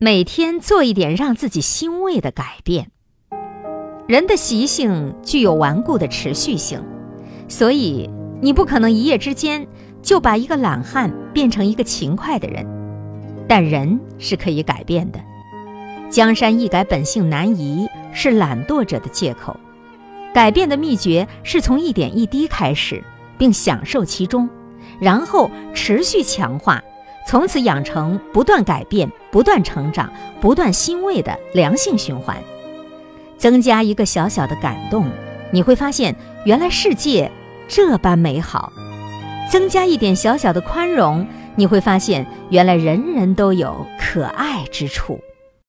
每天做一点让自己欣慰的改变。人的习性具有顽固的持续性，所以你不可能一夜之间就把一个懒汉变成一个勤快的人。但人是可以改变的。江山易改，本性难移，是懒惰者的借口。改变的秘诀是从一点一滴开始，并享受其中，然后持续强化，从此养成不断改变、不断成长、不断欣慰的良性循环。增加一个小小的感动，你会发现原来世界这般美好；增加一点小小的宽容，你会发现原来人人都有可爱之处。